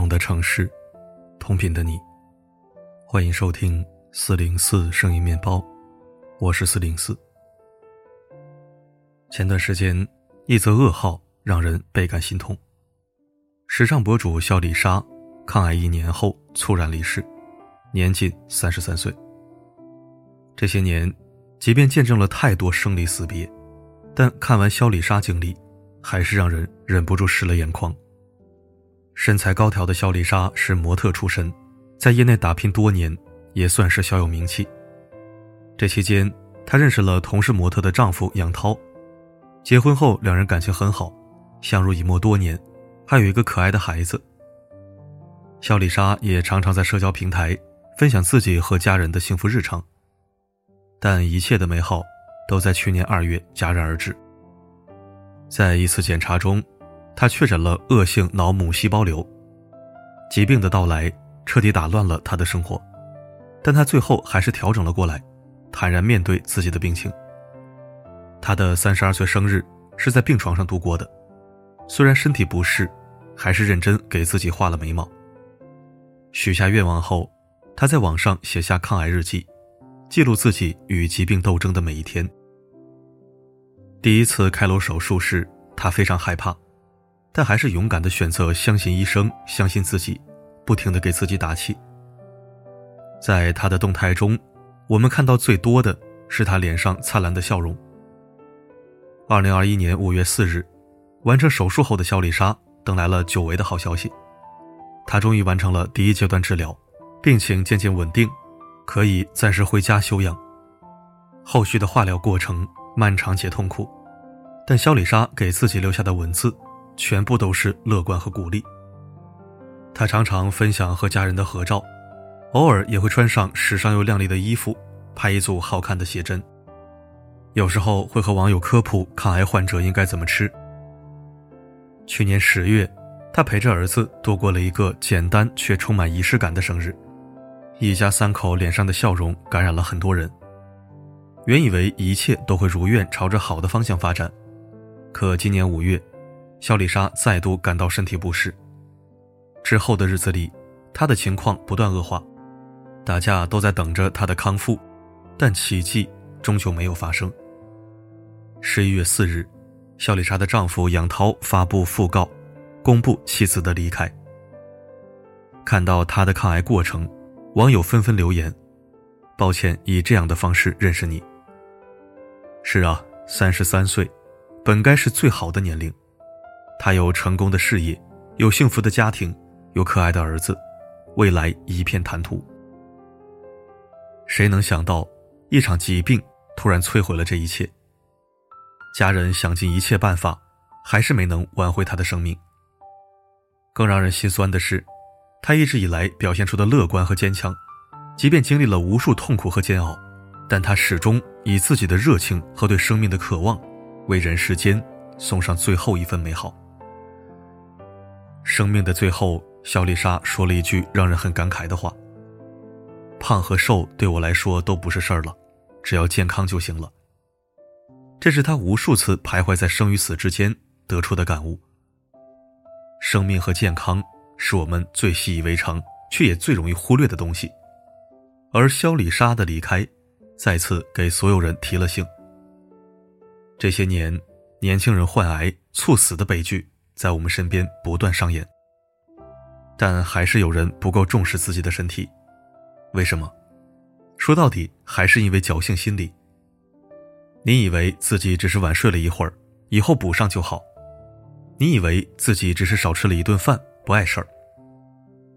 同的城市，同频的你，欢迎收听四零四声音面包，我是四零四。前段时间，一则噩耗让人倍感心痛。时尚博主肖丽莎抗癌一年后猝然离世，年仅三十三岁。这些年，即便见证了太多生离死别，但看完肖丽莎经历，还是让人忍不住湿了眼眶。身材高挑的肖丽莎是模特出身，在业内打拼多年，也算是小有名气。这期间，她认识了同是模特的丈夫杨涛，结婚后两人感情很好，相濡以沫多年，还有一个可爱的孩子。肖丽莎也常常在社交平台分享自己和家人的幸福日常，但一切的美好都在去年二月戛然而止。在一次检查中。他确诊了恶性脑母细胞瘤，疾病的到来彻底打乱了他的生活，但他最后还是调整了过来，坦然面对自己的病情。他的三十二岁生日是在病床上度过的，虽然身体不适，还是认真给自己画了眉毛。许下愿望后，他在网上写下抗癌日记，记录自己与疾病斗争的每一天。第一次开颅手术时，他非常害怕。但还是勇敢的选择相信医生，相信自己，不停的给自己打气。在他的动态中，我们看到最多的是他脸上灿烂的笑容。二零二一年五月四日，完成手术后的肖丽莎等来了久违的好消息，她终于完成了第一阶段治疗，病情渐渐稳定，可以暂时回家休养。后续的化疗过程漫长且痛苦，但肖丽莎给自己留下的文字。全部都是乐观和鼓励。他常常分享和家人的合照，偶尔也会穿上时尚又靓丽的衣服，拍一组好看的写真。有时候会和网友科普抗癌患者应该怎么吃。去年十月，他陪着儿子度过了一个简单却充满仪式感的生日，一家三口脸上的笑容感染了很多人。原以为一切都会如愿朝着好的方向发展，可今年五月。肖丽莎再度感到身体不适，之后的日子里，她的情况不断恶化，大家都在等着她的康复，但奇迹终究没有发生。十一月四日，小丽莎的丈夫杨涛发布讣告，公布妻子的离开。看到她的抗癌过程，网友纷纷留言：“抱歉，以这样的方式认识你。”是啊，三十三岁，本该是最好的年龄。他有成功的事业，有幸福的家庭，有可爱的儿子，未来一片坦途。谁能想到，一场疾病突然摧毁了这一切？家人想尽一切办法，还是没能挽回他的生命。更让人心酸的是，他一直以来表现出的乐观和坚强，即便经历了无数痛苦和煎熬，但他始终以自己的热情和对生命的渴望，为人世间送上最后一份美好。生命的最后，肖丽莎说了一句让人很感慨的话：“胖和瘦对我来说都不是事儿了，只要健康就行了。”这是她无数次徘徊在生与死之间得出的感悟。生命和健康是我们最习以为常却也最容易忽略的东西，而肖丽莎的离开，再次给所有人提了醒。这些年，年轻人患癌猝死的悲剧。在我们身边不断上演，但还是有人不够重视自己的身体。为什么？说到底，还是因为侥幸心理。你以为自己只是晚睡了一会儿，以后补上就好；你以为自己只是少吃了一顿饭，不碍事儿。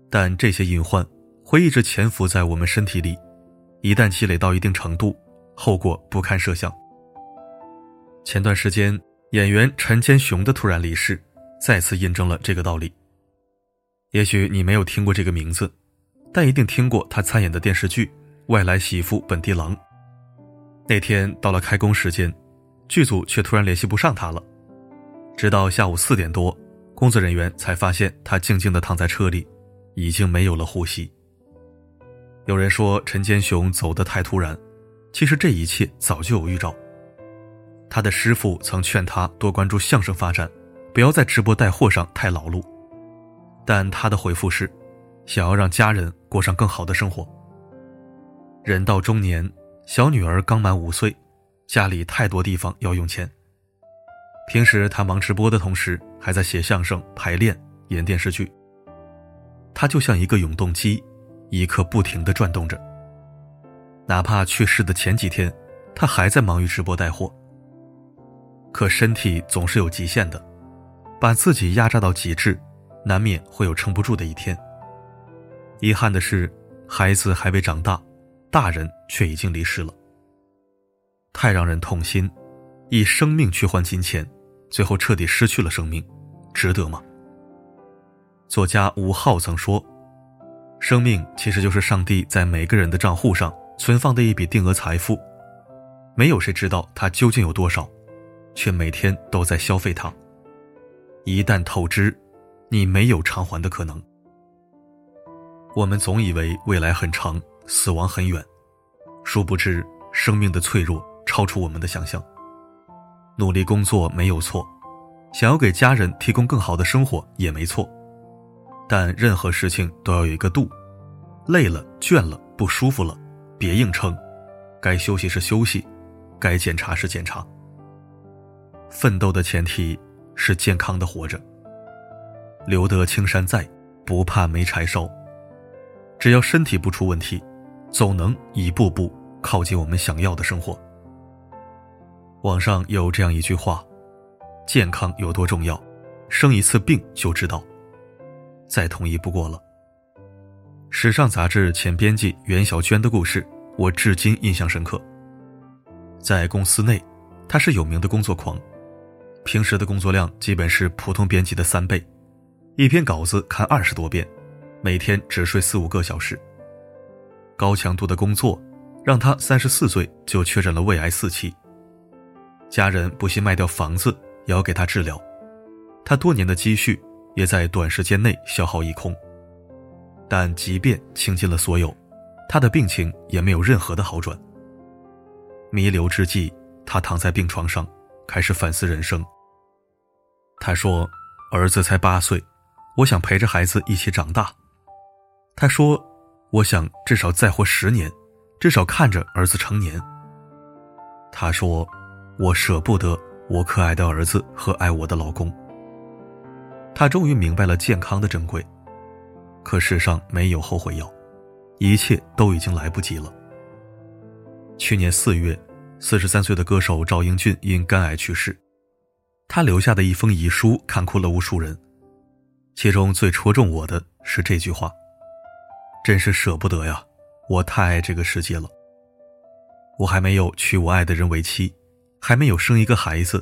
但这些隐患会一直潜伏在我们身体里，一旦积累到一定程度，后果不堪设想。前段时间，演员陈坚雄的突然离世。再次印证了这个道理。也许你没有听过这个名字，但一定听过他参演的电视剧《外来媳妇本地郎》。那天到了开工时间，剧组却突然联系不上他了。直到下午四点多，工作人员才发现他静静地躺在车里，已经没有了呼吸。有人说陈坚雄走得太突然，其实这一切早就有预兆。他的师傅曾劝他多关注相声发展。不要在直播带货上太劳碌，但他的回复是，想要让家人过上更好的生活。人到中年，小女儿刚满五岁，家里太多地方要用钱。平时他忙直播的同时，还在写相声、排练、演电视剧。他就像一个永动机，一刻不停的转动着。哪怕去世的前几天，他还在忙于直播带货。可身体总是有极限的，把自己压榨到极致，难免会有撑不住的一天。遗憾的是，孩子还未长大，大人却已经离世了。太让人痛心，以生命去换金钱，最后彻底失去了生命，值得吗？作家吴昊曾说：“生命其实就是上帝在每个人的账户上存放的一笔定额财富，没有谁知道它究竟有多少。”却每天都在消费它。一旦透支，你没有偿还的可能。我们总以为未来很长，死亡很远，殊不知生命的脆弱超出我们的想象。努力工作没有错，想要给家人提供更好的生活也没错，但任何事情都要有一个度。累了、倦了、不舒服了，别硬撑，该休息时休息，该检查时检查。奋斗的前提是健康的活着。留得青山在，不怕没柴烧。只要身体不出问题，总能一步步靠近我们想要的生活。网上有这样一句话：“健康有多重要，生一次病就知道。”再同意不过了。时尚杂志前编辑袁小娟的故事，我至今印象深刻。在公司内，她是有名的工作狂。平时的工作量基本是普通编辑的三倍，一篇稿子看二十多遍，每天只睡四五个小时。高强度的工作让他三十四岁就确诊了胃癌四期，家人不惜卖掉房子也要给他治疗，他多年的积蓄也在短时间内消耗一空。但即便倾尽了所有，他的病情也没有任何的好转。弥留之际，他躺在病床上，开始反思人生。他说：“儿子才八岁，我想陪着孩子一起长大。”他说：“我想至少再活十年，至少看着儿子成年。”他说：“我舍不得我可爱的儿子和爱我的老公。”他终于明白了健康的珍贵，可世上没有后悔药，一切都已经来不及了。去年四月，四十三岁的歌手赵英俊因肝癌去世。他留下的一封遗书看哭了无数人，其中最戳中我的是这句话：“真是舍不得呀，我太爱这个世界了。我还没有娶我爱的人为妻，还没有生一个孩子，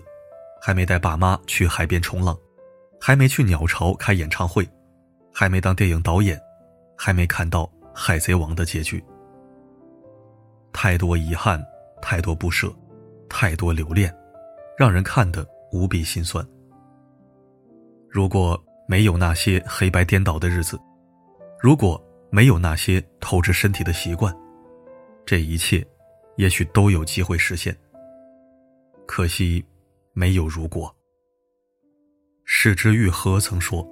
还没带爸妈去海边冲浪，还没去鸟巢开演唱会，还没当电影导演，还没看到《海贼王》的结局。太多遗憾，太多不舍，太多留恋，让人看得。”无比心酸。如果没有那些黑白颠倒的日子，如果没有那些透支身体的习惯，这一切也许都有机会实现。可惜，没有如果。矢之愈合曾说：“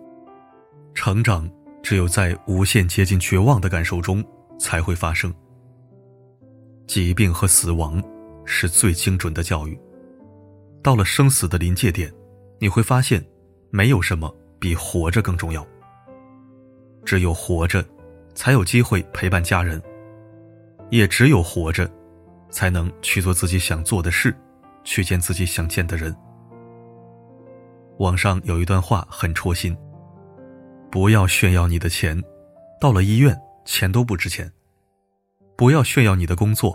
成长只有在无限接近绝望的感受中才会发生。疾病和死亡是最精准的教育。”到了生死的临界点，你会发现，没有什么比活着更重要。只有活着，才有机会陪伴家人；也只有活着，才能去做自己想做的事，去见自己想见的人。网上有一段话很戳心：不要炫耀你的钱，到了医院钱都不值钱；不要炫耀你的工作，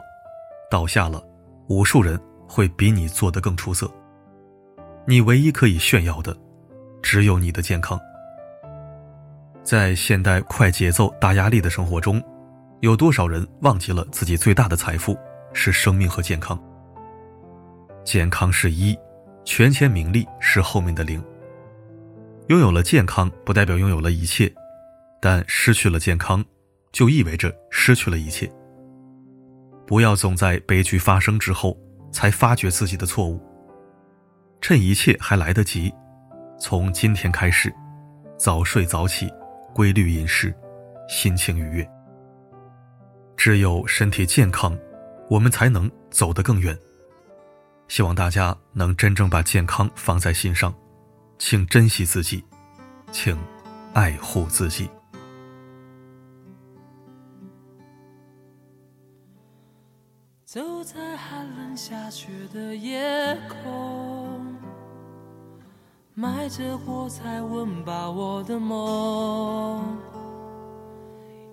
倒下了，无数人。会比你做的更出色。你唯一可以炫耀的，只有你的健康。在现代快节奏、大压力的生活中，有多少人忘记了自己最大的财富是生命和健康？健康是一，权钱名利是后面的零。拥有了健康，不代表拥有了一切，但失去了健康，就意味着失去了一切。不要总在悲剧发生之后。才发觉自己的错误。趁一切还来得及，从今天开始，早睡早起，规律饮食，心情愉悦。只有身体健康，我们才能走得更远。希望大家能真正把健康放在心上，请珍惜自己，请爱护自己。走在寒冷下雪的夜空，埋着火柴，温饱我的梦。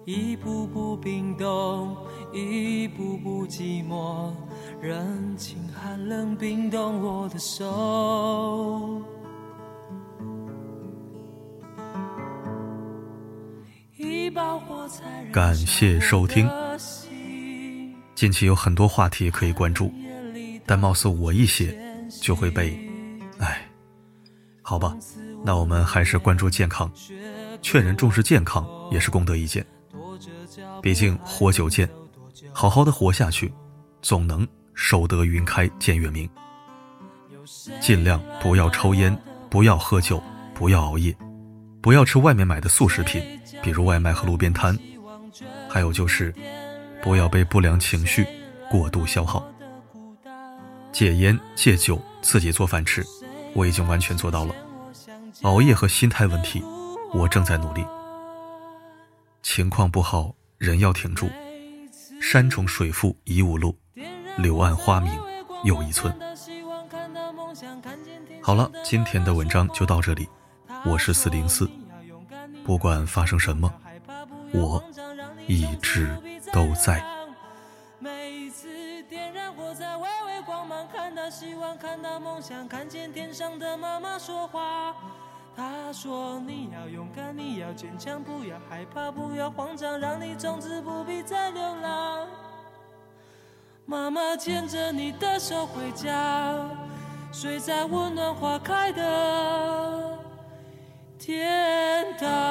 一步步冰冻，一步步寂寞，人情寒冷冰冻我的手。一把火柴，感谢收听。近期有很多话题可以关注，但貌似我一写就会被，哎，好吧，那我们还是关注健康，劝人重视健康也是功德一件。毕竟活久见，好好的活下去，总能守得云开见月明。尽量不要抽烟，不要喝酒，不要熬夜，不要吃外面买的速食品，比如外卖和路边摊，还有就是。不要被不良情绪过度消耗。戒烟戒酒，自己做饭吃，我已经完全做到了。熬夜和心态问题，我正在努力。情况不好，人要挺住。山重水复疑无路，柳暗花明又一村。好了，今天的文章就到这里。我是四零四，不管发生什么，我一直。都在。每一次点燃火柴，微微光芒，看到希望，看到梦想，看见天上的妈妈说话。她说：“你要勇敢，你要坚强，不要害怕，不要慌张，让你从此不必再流浪。”妈妈牵着你的手回家，睡在温暖花开的天堂。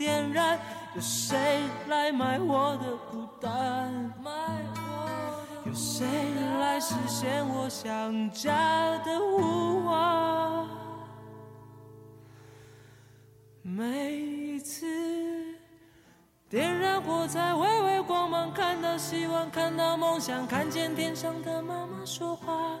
点燃？有谁来买我的孤单？有谁来实现我想家的呼唤？每一次点燃火柴，微微光芒，看到希望，看到梦想，看见天上的妈妈说话。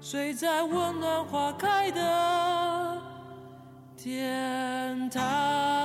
睡在温暖花开的天堂。